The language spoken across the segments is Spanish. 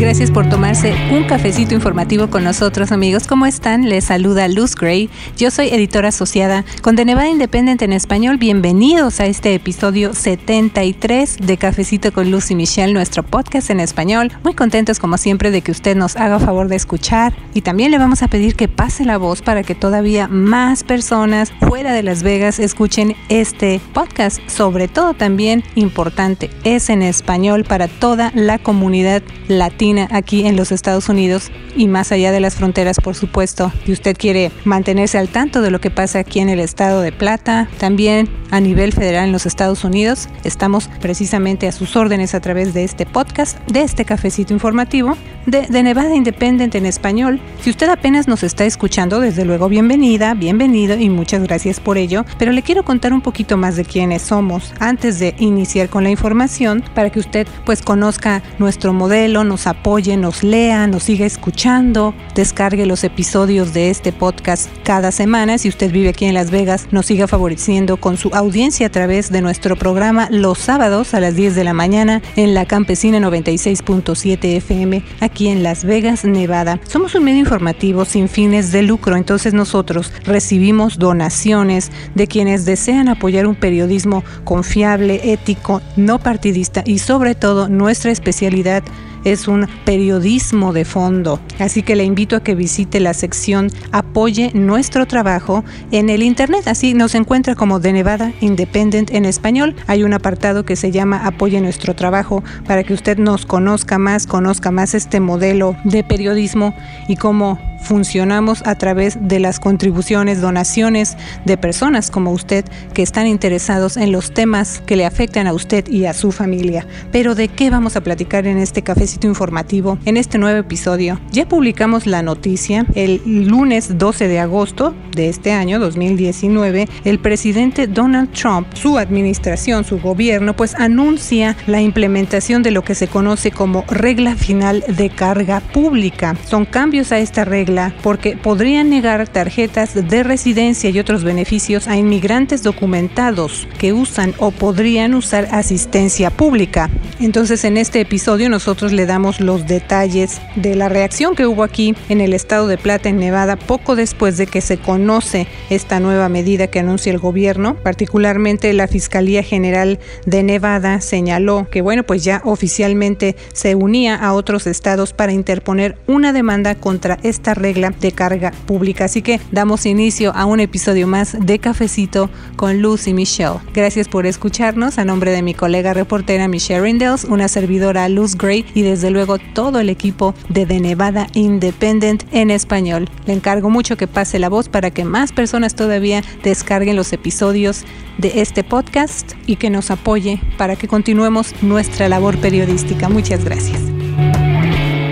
Gracias por tomarse un cafecito informativo con nosotros, amigos. ¿Cómo están? Les saluda Luz Gray. Yo soy editora asociada con The Nevada Independent en español. Bienvenidos a este episodio 73 de Cafecito con Luz y Michelle, nuestro podcast en español. Muy contentos, como siempre, de que usted nos haga favor de escuchar. Y también le vamos a pedir que pase la voz para que todavía más personas fuera de Las Vegas escuchen este podcast. Sobre todo, también importante, es en español para toda la comunidad latina aquí en los Estados Unidos y más allá de las fronteras, por supuesto. Si usted quiere mantenerse al tanto de lo que pasa aquí en el estado de Plata, también a nivel federal en los Estados Unidos, estamos precisamente a sus órdenes a través de este podcast, de este cafecito informativo, de, Nevada Independent en español. Si usted apenas nos está escuchando, desde luego bienvenida, bienvenido y muchas gracias por ello, pero le quiero contar un poquito más de quiénes somos antes de iniciar con la información para que usted pues conozca nuestro modelo, nos apoye, nos lea, nos siga escuchando, descargue los episodios de este podcast cada semana. Si usted vive aquí en Las Vegas, nos siga favoreciendo con su audiencia a través de nuestro programa los sábados a las 10 de la mañana en la Campesina 96.7 FM en Las Vegas, Nevada. Somos un medio informativo sin fines de lucro, entonces nosotros recibimos donaciones de quienes desean apoyar un periodismo confiable, ético, no partidista y sobre todo nuestra especialidad es un periodismo de fondo. Así que le invito a que visite la sección Apoye nuestro trabajo en el internet. Así nos encuentra como de Nevada Independent en español. Hay un apartado que se llama Apoye nuestro trabajo para que usted nos conozca más, conozca más este modelo de periodismo y cómo funcionamos a través de las contribuciones, donaciones de personas como usted que están interesados en los temas que le afectan a usted y a su familia. Pero ¿de qué vamos a platicar en este cafecito informativo, en este nuevo episodio? Ya publicamos la noticia el lunes 12 de agosto de este año 2019. El presidente Donald Trump, su administración, su gobierno, pues anuncia la implementación de lo que se conoce como regla final de carga pública. Son cambios a esta regla porque podrían negar tarjetas de residencia y otros beneficios a inmigrantes documentados que usan o podrían usar asistencia pública. Entonces en este episodio nosotros le damos los detalles de la reacción que hubo aquí en el estado de Plata, en Nevada, poco después de que se conoce esta nueva medida que anuncia el gobierno. Particularmente la Fiscalía General de Nevada señaló que bueno, pues ya oficialmente se unía a otros estados para interponer una demanda contra esta regla de carga pública. Así que damos inicio a un episodio más de Cafecito con Luz y Michelle. Gracias por escucharnos. A nombre de mi colega reportera Michelle Rindels, una servidora Luz Gray y desde luego todo el equipo de The Nevada Independent en español. Le encargo mucho que pase la voz para que más personas todavía descarguen los episodios de este podcast y que nos apoye para que continuemos nuestra labor periodística. Muchas gracias.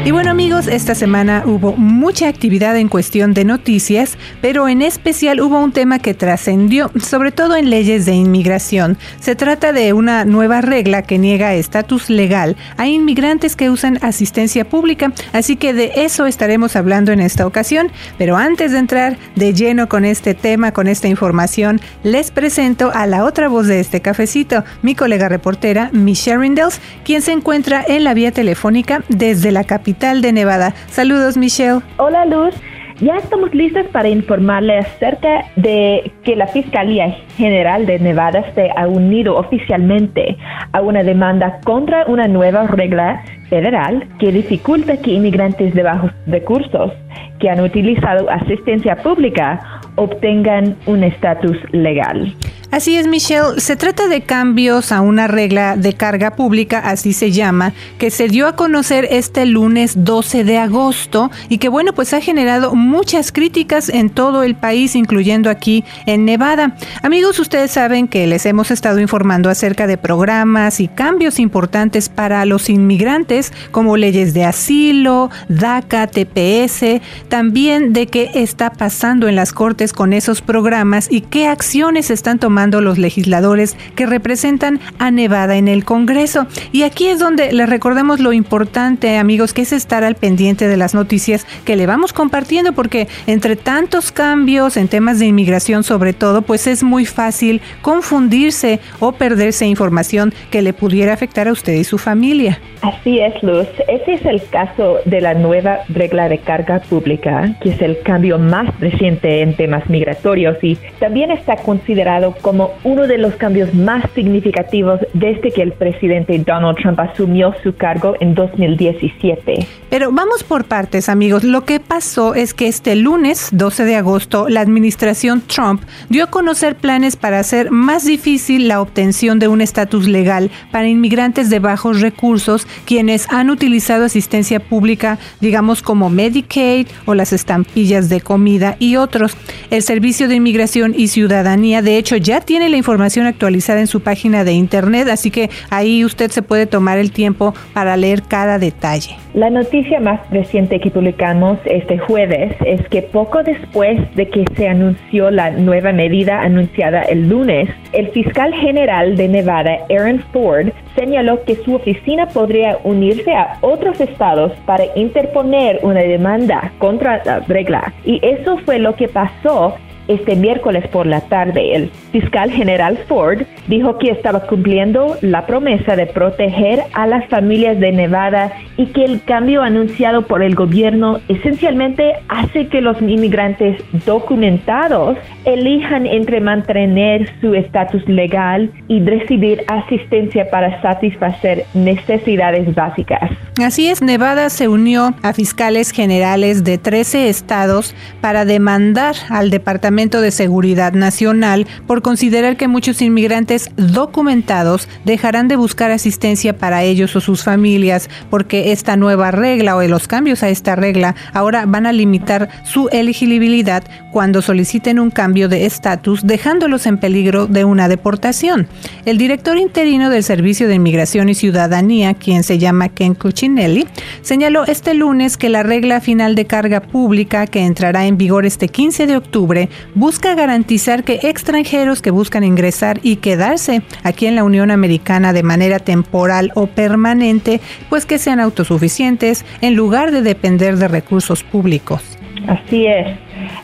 Y bueno amigos, esta semana hubo mucha actividad en cuestión de noticias, pero en especial hubo un tema que trascendió, sobre todo en leyes de inmigración. Se trata de una nueva regla que niega estatus legal a inmigrantes que usan asistencia pública, así que de eso estaremos hablando en esta ocasión. Pero antes de entrar de lleno con este tema, con esta información, les presento a la otra voz de este cafecito, mi colega reportera Michelle Rindels, quien se encuentra en la vía telefónica desde la capital de Nevada. Saludos, Michelle. Hola, Luz. Ya estamos listos para informarle acerca de que la Fiscalía General de Nevada se ha unido oficialmente a una demanda contra una nueva regla federal que dificulta que inmigrantes de bajos recursos que han utilizado asistencia pública obtengan un estatus legal. Así es, Michelle. Se trata de cambios a una regla de carga pública, así se llama, que se dio a conocer este lunes 12 de agosto y que, bueno, pues ha generado muchas críticas en todo el país, incluyendo aquí en Nevada. Amigos, ustedes saben que les hemos estado informando acerca de programas y cambios importantes para los inmigrantes, como leyes de asilo, DACA, TPS, también de qué está pasando en las cortes con esos programas y qué acciones están tomando tomando los legisladores que representan a Nevada en el Congreso. Y aquí es donde les recordemos lo importante, amigos, que es estar al pendiente de las noticias que le vamos compartiendo, porque entre tantos cambios en temas de inmigración sobre todo, pues es muy fácil confundirse o perderse información que le pudiera afectar a usted y su familia. Así es, Luz. Ese es el caso de la nueva regla de carga pública, que es el cambio más reciente en temas migratorios y también está considerado como uno de los cambios más significativos desde que el presidente Donald Trump asumió su cargo en 2017. Pero vamos por partes, amigos. Lo que pasó es que este lunes, 12 de agosto, la administración Trump dio a conocer planes para hacer más difícil la obtención de un estatus legal para inmigrantes de bajos recursos quienes han utilizado asistencia pública, digamos como Medicaid o las estampillas de comida y otros. El Servicio de Inmigración y Ciudadanía, de hecho, ya tiene la información actualizada en su página de internet, así que ahí usted se puede tomar el tiempo para leer cada detalle. La noticia más reciente que publicamos este jueves es que poco después de que se anunció la nueva medida anunciada el lunes, el fiscal general de Nevada, Aaron Ford, señaló que su oficina podría unirse a otros estados para interponer una demanda contra la regla. Y eso fue lo que pasó este miércoles por la tarde. El fiscal general Ford dijo que estaba cumpliendo la promesa de proteger a las familias de Nevada y que el cambio anunciado por el gobierno esencialmente hace que los inmigrantes documentados elijan entre mantener su estatus legal y recibir asistencia para satisfacer necesidades básicas. Así es, Nevada se unió a fiscales generales de 13 estados para demandar al Departamento de Seguridad Nacional por considerar que muchos inmigrantes documentados dejarán de buscar asistencia para ellos o sus familias porque esta nueva regla o los cambios a esta regla ahora van a limitar su elegibilidad cuando soliciten un cambio de estatus, dejándolos en peligro de una deportación. El director interino del Servicio de Inmigración y Ciudadanía, quien se llama Ken Cuccinelli, señaló este lunes que la regla final de carga pública que entrará en vigor este 15 de octubre busca garantizar que extranjeros que buscan ingresar y quedarse aquí en la Unión Americana de manera temporal o permanente, pues que sean autosuficientes en lugar de depender de recursos públicos. Así es.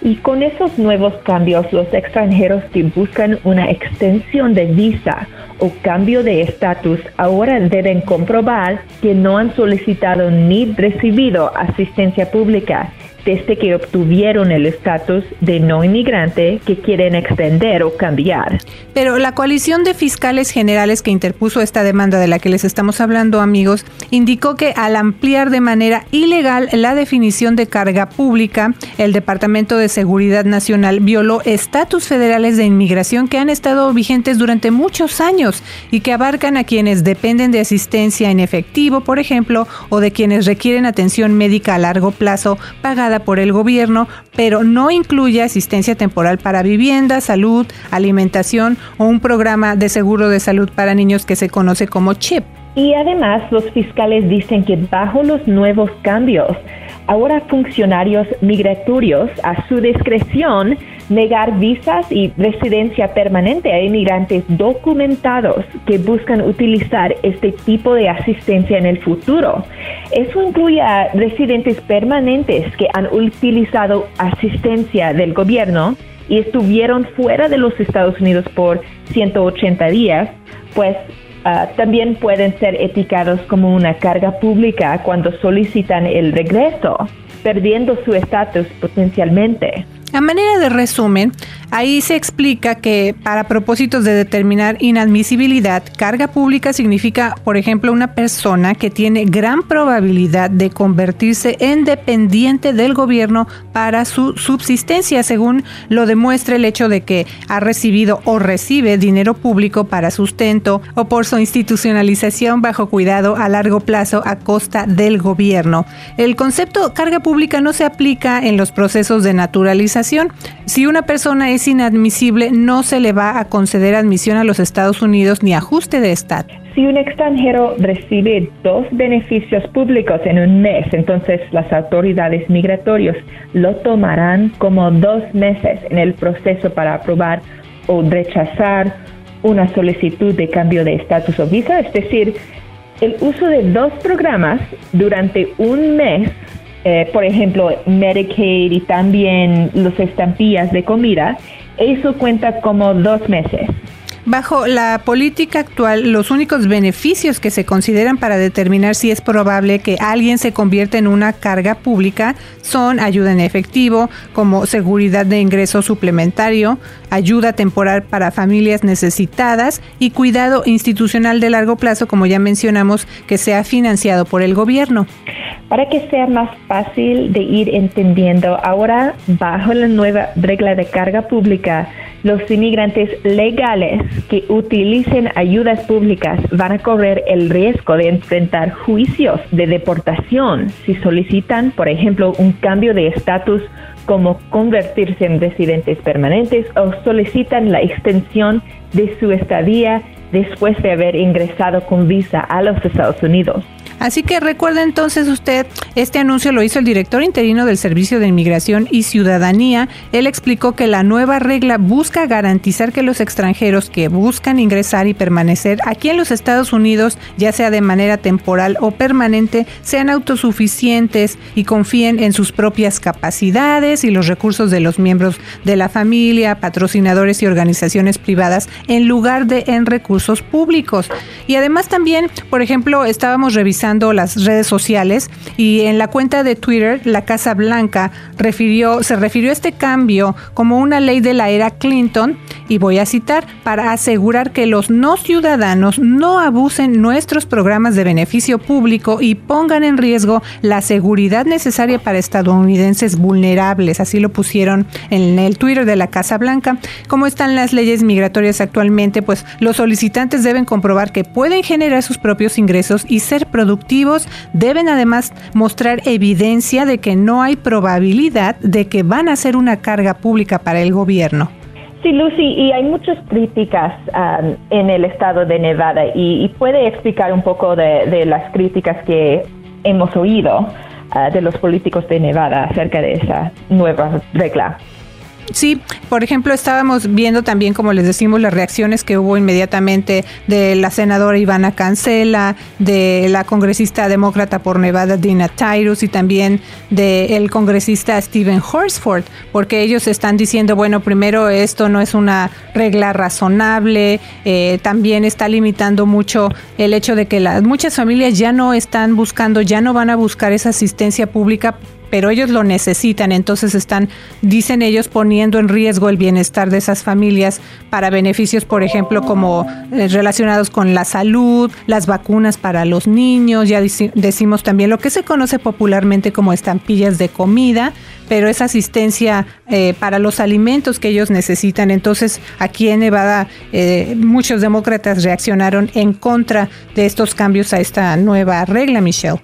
Y con esos nuevos cambios, los extranjeros que buscan una extensión de visa o cambio de estatus ahora deben comprobar que no han solicitado ni recibido asistencia pública desde que obtuvieron el estatus de no inmigrante que quieren extender o cambiar. Pero la coalición de fiscales generales que interpuso esta demanda de la que les estamos hablando, amigos, indicó que al ampliar de manera ilegal la definición de carga pública, el Departamento de Seguridad Nacional violó estatus federales de inmigración que han estado vigentes durante muchos años y que abarcan a quienes dependen de asistencia en efectivo, por ejemplo, o de quienes requieren atención médica a largo plazo pagada por el gobierno, pero no incluye asistencia temporal para vivienda, salud, alimentación o un programa de seguro de salud para niños que se conoce como CHIP. Y además los fiscales dicen que bajo los nuevos cambios, ahora funcionarios migratorios a su discreción negar visas y residencia permanente a inmigrantes documentados que buscan utilizar este tipo de asistencia en el futuro. Eso incluye a residentes permanentes que han utilizado asistencia del gobierno y estuvieron fuera de los Estados Unidos por 180 días, pues ah, también pueden ser etiquetados como una carga pública cuando solicitan el regreso, perdiendo su estatus potencialmente. A manera de resumen, ahí se explica que para propósitos de determinar inadmisibilidad, carga pública significa, por ejemplo, una persona que tiene gran probabilidad de convertirse en dependiente del gobierno para su subsistencia, según lo demuestra el hecho de que ha recibido o recibe dinero público para sustento o por su institucionalización bajo cuidado a largo plazo a costa del gobierno. El concepto carga pública no se aplica en los procesos de naturalización si una persona es inadmisible, no se le va a conceder admisión a los Estados Unidos ni ajuste de estatus. Si un extranjero recibe dos beneficios públicos en un mes, entonces las autoridades migratorias lo tomarán como dos meses en el proceso para aprobar o rechazar una solicitud de cambio de estatus o visa, es decir, el uso de dos programas durante un mes, eh, por ejemplo, Medicaid y también los estampillas de comida, eso cuenta como dos meses. Bajo la política actual, los únicos beneficios que se consideran para determinar si es probable que alguien se convierta en una carga pública son ayuda en efectivo, como seguridad de ingreso suplementario, ayuda temporal para familias necesitadas y cuidado institucional de largo plazo, como ya mencionamos, que sea financiado por el gobierno. Para que sea más fácil de ir entendiendo, ahora bajo la nueva regla de carga pública, los inmigrantes legales que utilicen ayudas públicas van a correr el riesgo de enfrentar juicios de deportación si solicitan, por ejemplo, un cambio de estatus como convertirse en residentes permanentes o solicitan la extensión de su estadía después de haber ingresado con visa a los Estados Unidos. Así que recuerde entonces usted, este anuncio lo hizo el director interino del Servicio de Inmigración y Ciudadanía. Él explicó que la nueva regla busca garantizar que los extranjeros que buscan ingresar y permanecer aquí en los Estados Unidos, ya sea de manera temporal o permanente, sean autosuficientes y confíen en sus propias capacidades y los recursos de los miembros de la familia, patrocinadores y organizaciones privadas en lugar de en recursos públicos. Y además también, por ejemplo, estábamos revisando las redes sociales y en la cuenta de Twitter la Casa Blanca refirió, se refirió a este cambio como una ley de la era Clinton y voy a citar, para asegurar que los no ciudadanos no abusen nuestros programas de beneficio público y pongan en riesgo la seguridad necesaria para estadounidenses vulnerables. Así lo pusieron en el Twitter de la Casa Blanca. ¿Cómo están las leyes migratorias actualmente? Pues los solicitantes deben comprobar que pueden generar sus propios ingresos y ser productivos. Deben además mostrar evidencia de que no hay probabilidad de que van a ser una carga pública para el gobierno. Sí, Lucy, y hay muchas críticas um, en el estado de Nevada y, puede explicar un poco de, las críticas que hemos oído uh, de los políticos de Nevada acerca de esa nueva regla. Sí, por ejemplo, estábamos viendo también, como les decimos, las reacciones que hubo inmediatamente de la senadora Ivana Cancela, de la congresista demócrata por Nevada Dina Tyrus y también del congresista Stephen Horsford, porque ellos están diciendo, bueno, primero esto no es una regla razonable, eh, también está limitando mucho el hecho de que las muchas familias ya no están buscando, ya no van a buscar esa asistencia pública pero ellos lo necesitan, entonces están, dicen ellos, poniendo en riesgo el bienestar de esas familias para beneficios, por ejemplo, como eh, relacionados con la salud, las vacunas para los niños, ya decimos también lo que se conoce popularmente como estampillas de comida, pero es asistencia eh, para los alimentos que ellos necesitan. Entonces, aquí en Nevada, eh, muchos demócratas reaccionaron en contra de estos cambios a esta nueva regla, Michelle.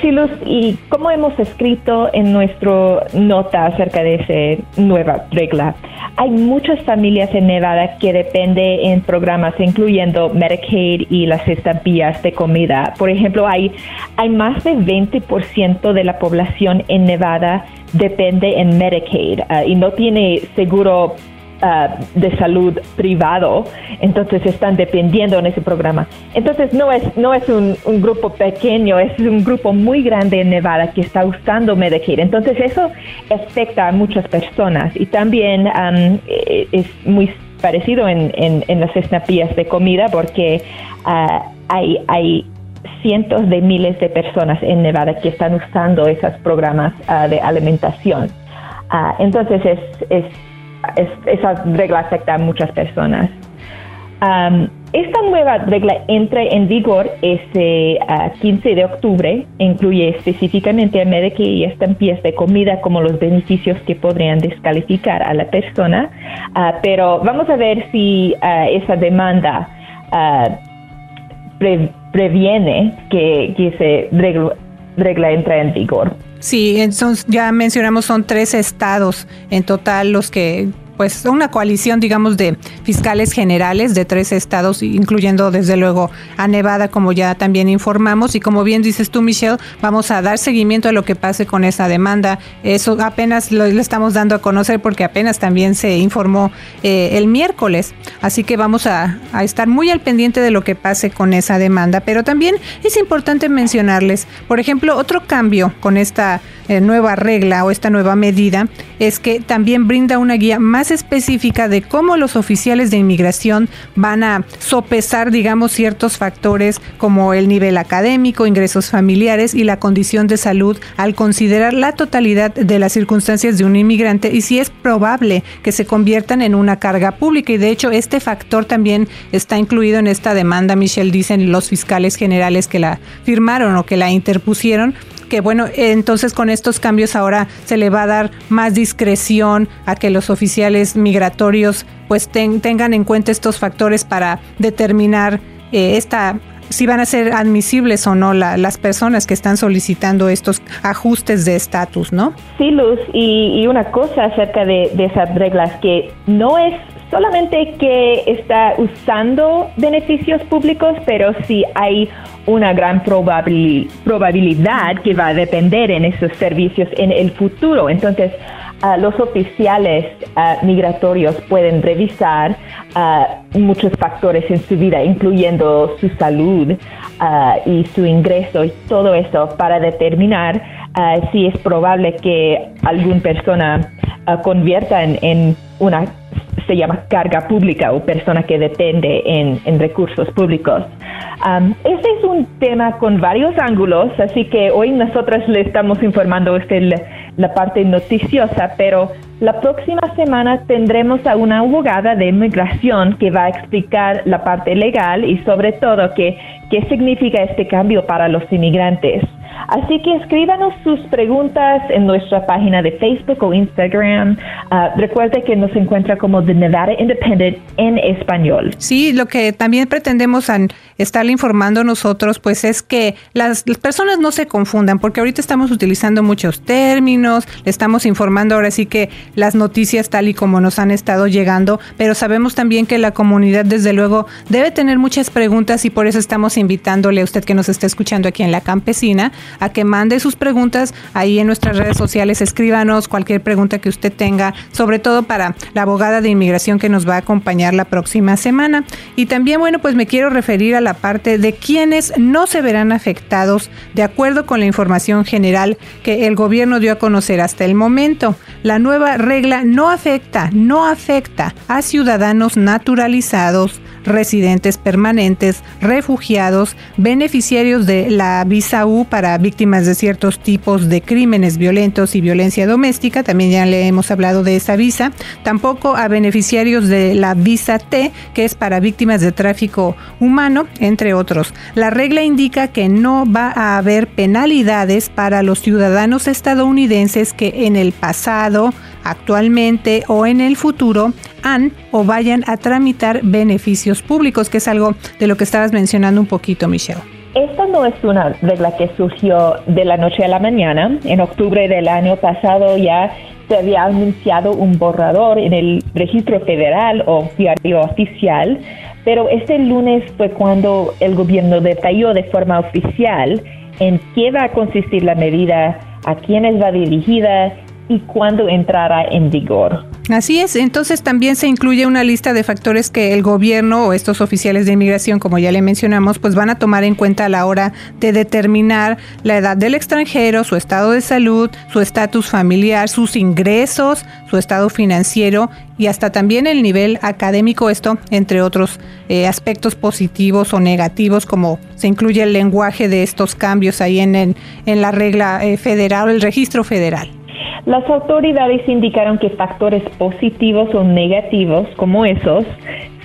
Sí, Luz, y como hemos escrito en nuestra nota acerca de esa nueva regla, hay muchas familias en Nevada que dependen en programas incluyendo Medicaid y las estampillas de comida. Por ejemplo, hay, hay más de 20% de la población en Nevada depende en Medicaid ah, y no tiene seguro Ah, de salud privado, entonces están dependiendo en ese programa. Entonces no es, no es un, grupo pequeño, es un grupo muy grande en Nevada que está usando Medicaid. Entonces eso afecta a muchas personas y también eh, es muy parecido en, en, las estampillas de comida porque ah, hay, hay cientos de miles de personas en Nevada que están usando esos programas ah, de alimentación. entonces es, es esa regla afecta a muchas personas. esta nueva regla entra en vigor ese 15 de octubre, incluye específicamente a Medicaid y estampillas de comida como los beneficios que podrían descalificar a la persona, ah, pero vamos a ver si ah, esa demanda ah, previene que, que esa regla, regla entra en vigor. Sí, entonces ya mencionamos son tres estados en total los que pues una coalición, digamos, de fiscales generales de tres estados, incluyendo desde luego a Nevada, como ya también informamos. Y como bien dices tú, Michelle, vamos a dar seguimiento a lo que pase con esa demanda. Eso apenas lo, estamos dando a conocer porque apenas también se informó eh, el miércoles. Así que vamos a, a estar muy al pendiente de lo que pase con esa demanda. Pero también es importante mencionarles, por ejemplo, otro cambio con esta eh, nueva regla o esta nueva medida es que también brinda una guía más específica de cómo los oficiales de inmigración van a sopesar, digamos, ciertos factores como el nivel académico, ingresos familiares y la condición de salud al considerar la totalidad de las circunstancias de un inmigrante y si es probable que se conviertan en una carga pública. Y de hecho, este factor también está incluido en esta demanda, Michelle, dicen los fiscales generales que la firmaron o que la interpusieron que bueno, entonces con estos cambios ahora se le va a dar más discreción a que los oficiales migratorios pues tengan en cuenta estos factores para determinar eh, esta si van a ser admisibles o no las personas que están solicitando estos ajustes de estatus, ¿no? Sí, Luz, y, una cosa acerca de, de, esas reglas, que no es solamente que está usando beneficios públicos, pero sí hay una gran probabilidad que va a depender en esos servicios en el futuro. Entonces, ah, los oficiales ah, migratorios pueden revisar ah, muchos factores en su vida, incluyendo su salud y su ingreso y todo eso para determinar si es probable que alguna persona convierta en una se llama carga pública o persona que depende en, recursos públicos. este es un tema con varios ángulos, así que hoy nosotros le estamos informando este, la parte noticiosa, pero la próxima semana tendremos a una abogada de inmigración que va a explicar la parte legal y sobre todo qué, qué significa este cambio para los inmigrantes. Así que escríbanos sus preguntas en nuestra página de Facebook o Instagram. Ah, recuerde que nos encuentra como The Nevada Independent en español. Sí, lo que también pretendemos estarle informando nosotros, pues es que las, personas no se confundan, porque ahorita estamos utilizando muchos términos, le estamos informando ahora sí que las noticias tal y como nos han estado llegando, pero sabemos también que la comunidad desde luego debe tener muchas preguntas y por eso estamos invitándole a usted que nos está escuchando aquí en la campesina a que mande sus preguntas ahí en nuestras redes sociales, escríbanos cualquier pregunta que usted tenga, sobre todo para la abogada de inmigración que nos va a acompañar la próxima semana. Y también, bueno, pues me quiero referir a la parte de quienes no se verán afectados de acuerdo con la información general que el gobierno dio a conocer hasta el momento. La nueva regla no afecta, no afecta a ciudadanos naturalizados, residentes permanentes, refugiados, beneficiarios de la visa U para víctimas de ciertos tipos de crímenes violentos y violencia doméstica, también ya le hemos hablado de esa visa, tampoco a beneficiarios de la visa T, que es para víctimas de tráfico humano, entre otros. La regla indica que no va a haber penalidades para los ciudadanos estadounidenses que en el pasado, actualmente o en el futuro han o vayan a tramitar beneficios públicos, que es algo de lo que estabas mencionando un poquito, Michelle. Esta no es una regla que surgió de la noche a la mañana. En octubre del año pasado ya se había anunciado un borrador en el registro federal o diario oficial, pero este lunes fue cuando el gobierno detalló de forma oficial en qué va a consistir la medida, a quiénes va dirigida y cuándo entrará en vigor. Así es, entonces también se incluye una lista de factores que el gobierno o estos oficiales de inmigración, como ya le mencionamos, pues van a tomar en cuenta a la hora de determinar la edad del extranjero, su estado de salud, su estatus familiar, sus ingresos, su estado financiero y hasta también el nivel académico, esto entre otros eh, aspectos positivos o negativos, como se incluye el lenguaje de estos cambios ahí en, en, la regla eh, federal, el registro federal. Las autoridades indicaron que factores positivos o negativos como esos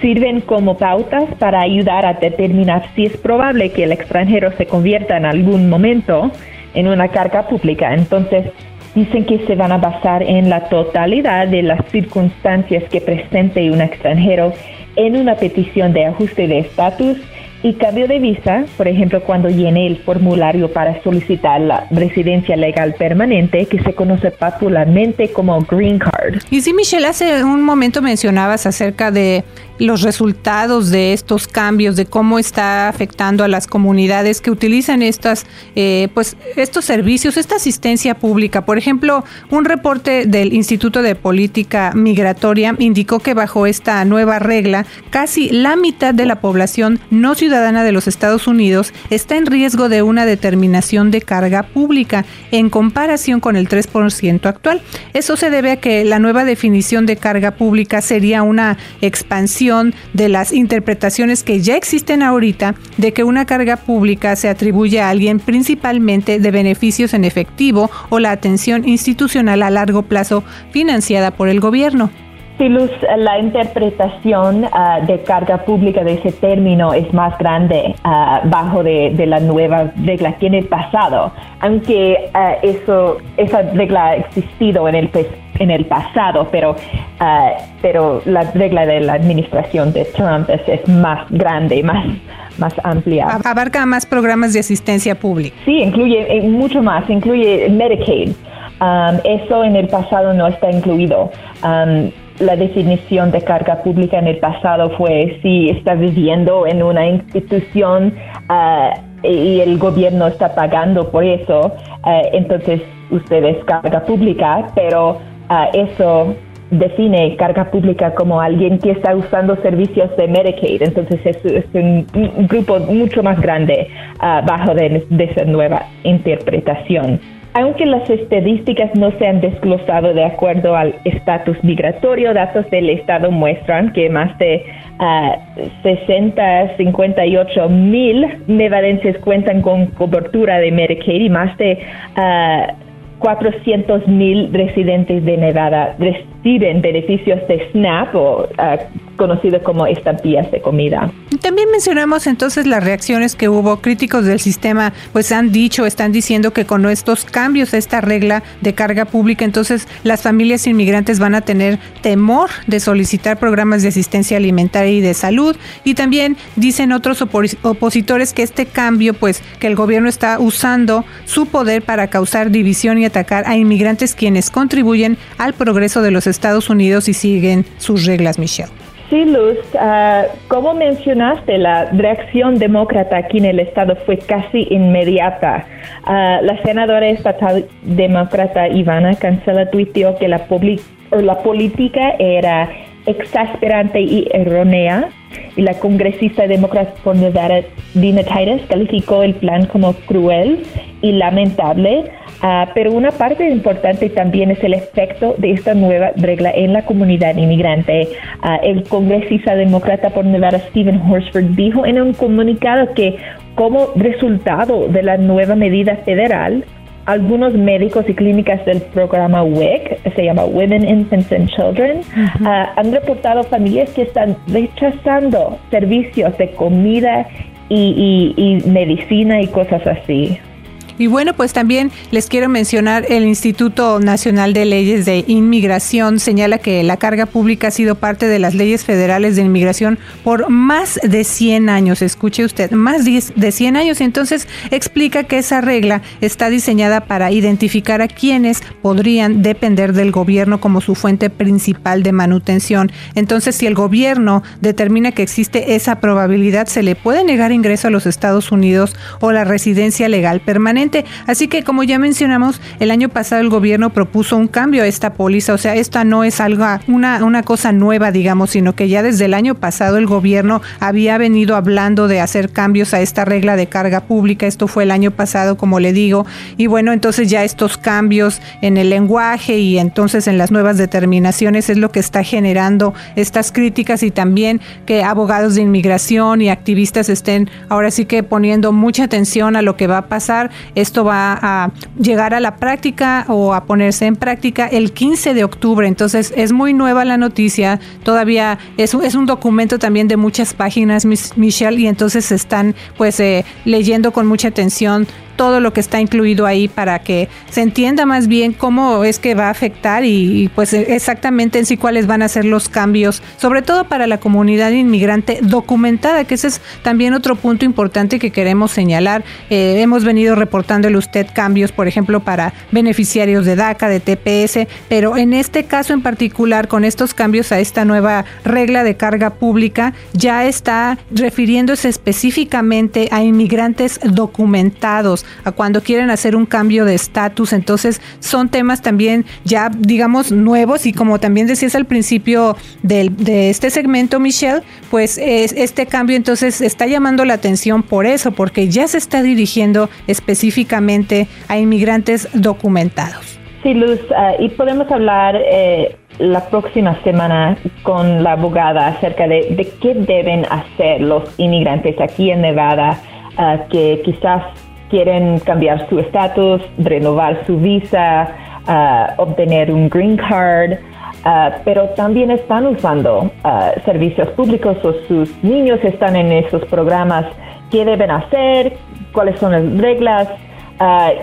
sirven como pautas para ayudar a determinar si es probable que el extranjero se convierta en algún momento en una carga pública. Entonces, dicen que se van a basar en la totalidad de las circunstancias que presente un extranjero en una petición de ajuste de estatus y cambio de visa, por ejemplo, cuando llene el formulario para solicitar la residencia legal permanente, que se conoce popularmente como Green Card. Y sí, Michelle, hace un momento mencionabas acerca de los resultados de estos cambios, de cómo está afectando a las comunidades que utilizan estas, eh, pues, estos servicios, esta asistencia pública. Por ejemplo, un reporte del Instituto de Política Migratoria indicó que bajo esta nueva regla, casi la mitad de la población no ciudadana de los Estados Unidos está en riesgo de una determinación de carga pública en comparación con el 3% actual. Eso se debe a que la nueva definición de carga pública sería una expansión de las interpretaciones que ya existen ahorita de que una carga pública se atribuye a alguien principalmente de beneficios en efectivo o la atención institucional a largo plazo financiada por el gobierno. Sí, Luz, la interpretación ah, de carga pública de ese término es más grande uh, bajo de, la nueva regla que en el pasado, aunque ah, eso, esa regla ha existido en el, en el pasado, pero, pero la regla de la administración de Trump es, más grande, más, más amplia. Abarca más programas de asistencia pública. Sí, incluye eh, mucho más, incluye Medicaid. Um, eso en el pasado no está incluido. Um, la definición de carga pública en el pasado fue si está viviendo en una institución ah, y el gobierno está pagando por eso, ah, entonces usted es carga pública, pero ah, eso define carga pública como alguien que está usando servicios de Medicaid, entonces es, un, grupo mucho más grande bajo de esa nueva interpretación. Aunque las estadísticas no se han desglosado de acuerdo al estatus migratorio, datos del Estado muestran que más de 60, 58 mil nevadenses cuentan con cobertura de Medicaid y más de 400 uh, mil residentes de Nevada reciben beneficios de SNAP o uh, conocido como estampillas de comida. También mencionamos entonces las reacciones que hubo. Críticos del sistema pues han dicho, están diciendo que con estos cambios esta regla de carga pública, entonces las familias inmigrantes van a tener temor de solicitar programas de asistencia alimentaria y de salud. Y también dicen otros opositores que este cambio, pues que el gobierno está usando su poder para causar división y atacar a inmigrantes quienes contribuyen al progreso de los Estados Unidos y siguen sus reglas, Michelle. Sí, Luz, ah, como mencionaste, la reacción demócrata aquí en el estado fue casi inmediata. Ah, la senadora estatal demócrata Ivana Cancela tuiteó que la, la política era exasperante y errónea y la congresista demócrata por Nevada, Dina Titus, calificó el plan como cruel y lamentable Ah, pero una parte importante también es el efecto de esta nueva regla en la comunidad inmigrante. Ah, el congresista demócrata por Nevada, Stephen Horsford, dijo en un comunicado que como resultado de la nueva medida federal, algunos médicos y clínicas del programa WIC, se llama Women, Infants and Children, ah, han reportado familias que están rechazando servicios de comida y medicina y cosas así. Y bueno, pues también les quiero mencionar el Instituto Nacional de Leyes de Inmigración señala que la carga pública ha sido parte de las leyes federales de inmigración por más de 100 años. Escuche usted, más de 100 años. Entonces explica que esa regla está diseñada para identificar a quienes podrían depender del gobierno como su fuente principal de manutención. Entonces, si el gobierno determina que existe esa probabilidad, se le puede negar ingreso a los Estados Unidos o la residencia legal permanente Así que como ya mencionamos, el año pasado el gobierno propuso un cambio a esta póliza, o sea, esta no es algo, una, una cosa nueva, digamos, sino que ya desde el año pasado el gobierno había venido hablando de hacer cambios a esta regla de carga pública. Esto fue el año pasado, como le digo, y bueno, entonces ya estos cambios en el lenguaje y entonces en las nuevas determinaciones es lo que está generando estas críticas y también que abogados de inmigración y activistas estén ahora sí que poniendo mucha atención a lo que va a pasar esto va a llegar a la práctica o a ponerse en práctica el 15 de octubre. Entonces es muy nueva la noticia. Todavía es, es un documento también de muchas páginas, Michelle, y entonces están pues eh, leyendo con mucha atención todo lo que está incluido ahí para que se entienda más bien cómo es que va a afectar y, pues exactamente en sí cuáles van a ser los cambios, sobre todo para la comunidad inmigrante documentada, que ese es también otro punto importante que queremos señalar. Eh, hemos venido reportándole usted cambios, por ejemplo, para beneficiarios de DACA, de TPS, pero en este caso en particular, con estos cambios a esta nueva regla de carga pública, ya está refiriéndose específicamente a inmigrantes documentados a cuando quieren hacer un cambio de estatus. Entonces son temas también ya, digamos, nuevos y como también decías al principio de este segmento, Michelle, pues este cambio entonces está llamando la atención por eso, porque ya se está dirigiendo específicamente a inmigrantes documentados. Sí, Luz, ah, y podemos hablar eh, la próxima semana con la abogada acerca de, de, qué deben hacer los inmigrantes aquí en Nevada ah, que quizás quieren cambiar su estatus, renovar su visa, uh, obtener un green card, uh, pero también están usando uh, servicios públicos o sus niños están en esos programas. ¿Qué deben hacer? ¿Cuáles son las reglas?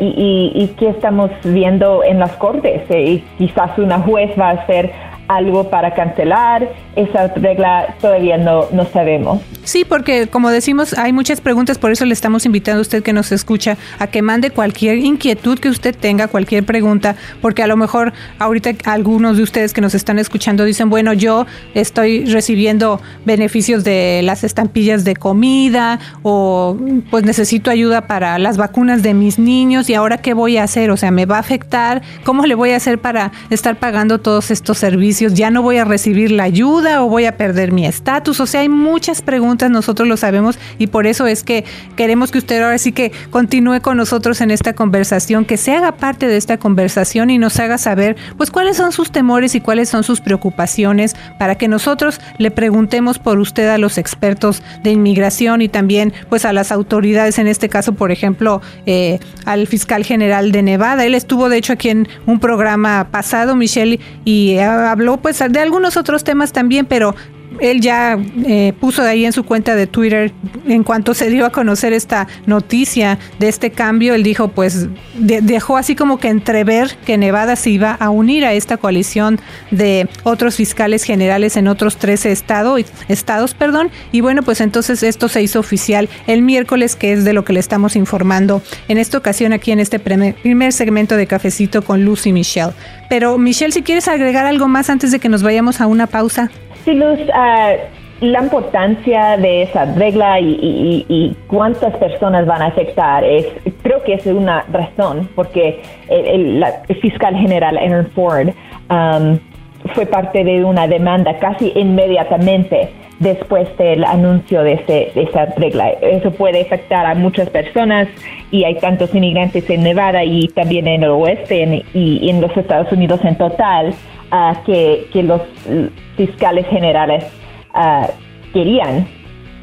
y, y, y, qué estamos viendo en las cortes. Eh, y quizás una juez va a hacer algo para cancelar esa regla todavía no, no sabemos. Sí, porque como decimos, hay muchas preguntas, por eso le estamos invitando a usted que nos escucha a que mande cualquier inquietud que usted tenga, cualquier pregunta, porque a lo mejor ahorita algunos de ustedes que nos están escuchando dicen, bueno, yo estoy recibiendo beneficios de las estampillas de comida o pues necesito ayuda para las vacunas de mis niños y ahora qué voy a hacer, o sea, me va a afectar, ¿cómo le voy a hacer para estar pagando todos estos servicios? Ya no voy a recibir la ayuda o voy a perder mi estatus. O sea, hay muchas preguntas, nosotros lo sabemos y por eso es que queremos que usted ahora sí que continúe con nosotros en esta conversación, que se haga parte de esta conversación y nos haga saber pues cuáles son sus temores y cuáles son sus preocupaciones para que nosotros le preguntemos por usted a los expertos de inmigración y también pues a las autoridades, en este caso por ejemplo eh, al fiscal general de Nevada. Él estuvo de hecho aquí en un programa pasado, Michelle, y habló pues de algunos otros temas también, pero él ya eh, puso ahí en su cuenta de Twitter, en cuanto se dio a conocer esta noticia de este cambio, él dijo, pues dejó así como que entrever que Nevada se iba a unir a esta coalición de otros fiscales generales en otros 13 estados, estados, perdón, y bueno, pues entonces esto se hizo oficial el miércoles, que es de lo que le estamos informando en esta ocasión aquí en este primer segmento de Cafecito con Lucy Michelle. Pero Michelle, si quieres agregar algo más antes de que nos vayamos a una pausa. Sí, Luz, ah, la importancia de esa regla y, cuántas personas van a afectar es, creo que es una razón, porque el, fiscal general Aaron Ford um, fue parte de una demanda casi inmediatamente después del anuncio de, esa regla. Eso puede afectar a muchas personas y hay tantos inmigrantes en Nevada y también en el oeste y en los Estados Unidos en total que, que, los fiscales generales uh, querían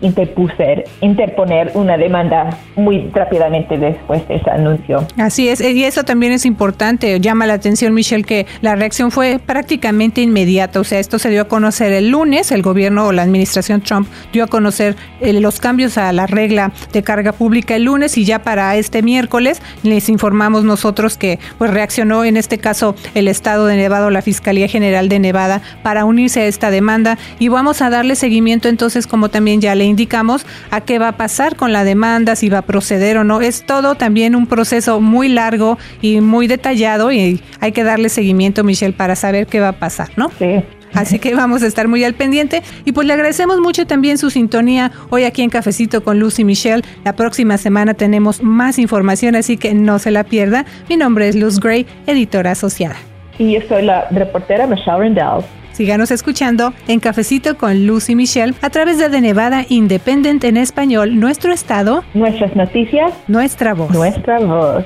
interpuser, interponer una demanda muy rápidamente después de ese anuncio. Así es, y eso también es importante. Llama la atención, Michelle, que la reacción fue prácticamente inmediata. O sea, esto se dio a conocer el lunes, el gobierno o la administración Trump dio a conocer eh, los cambios a la regla de carga pública el lunes y ya para este miércoles les informamos nosotros que pues reaccionó en este caso el estado de Nevada o la Fiscalía General de Nevada para unirse a esta demanda y vamos a darle seguimiento entonces como también ya le indicamos a qué va a pasar con la demanda, si va a proceder o no. Es todo también un proceso muy largo y muy detallado y hay que darle seguimiento, Michelle, para saber qué va a pasar, ¿no? Sí. Así que vamos a estar muy al pendiente. Y pues le agradecemos mucho también su sintonía hoy aquí en Cafecito con Lucy Michelle. La próxima semana tenemos más información, así que no se la pierda. Mi nombre es Luz Gray, editora asociada. Y yo soy la reportera Michelle Rendell. Síganos escuchando en Cafecito con Lucy Michelle a través de The Nevada Independent en español, nuestro estado, nuestras noticias, nuestra voz. Nuestra voz.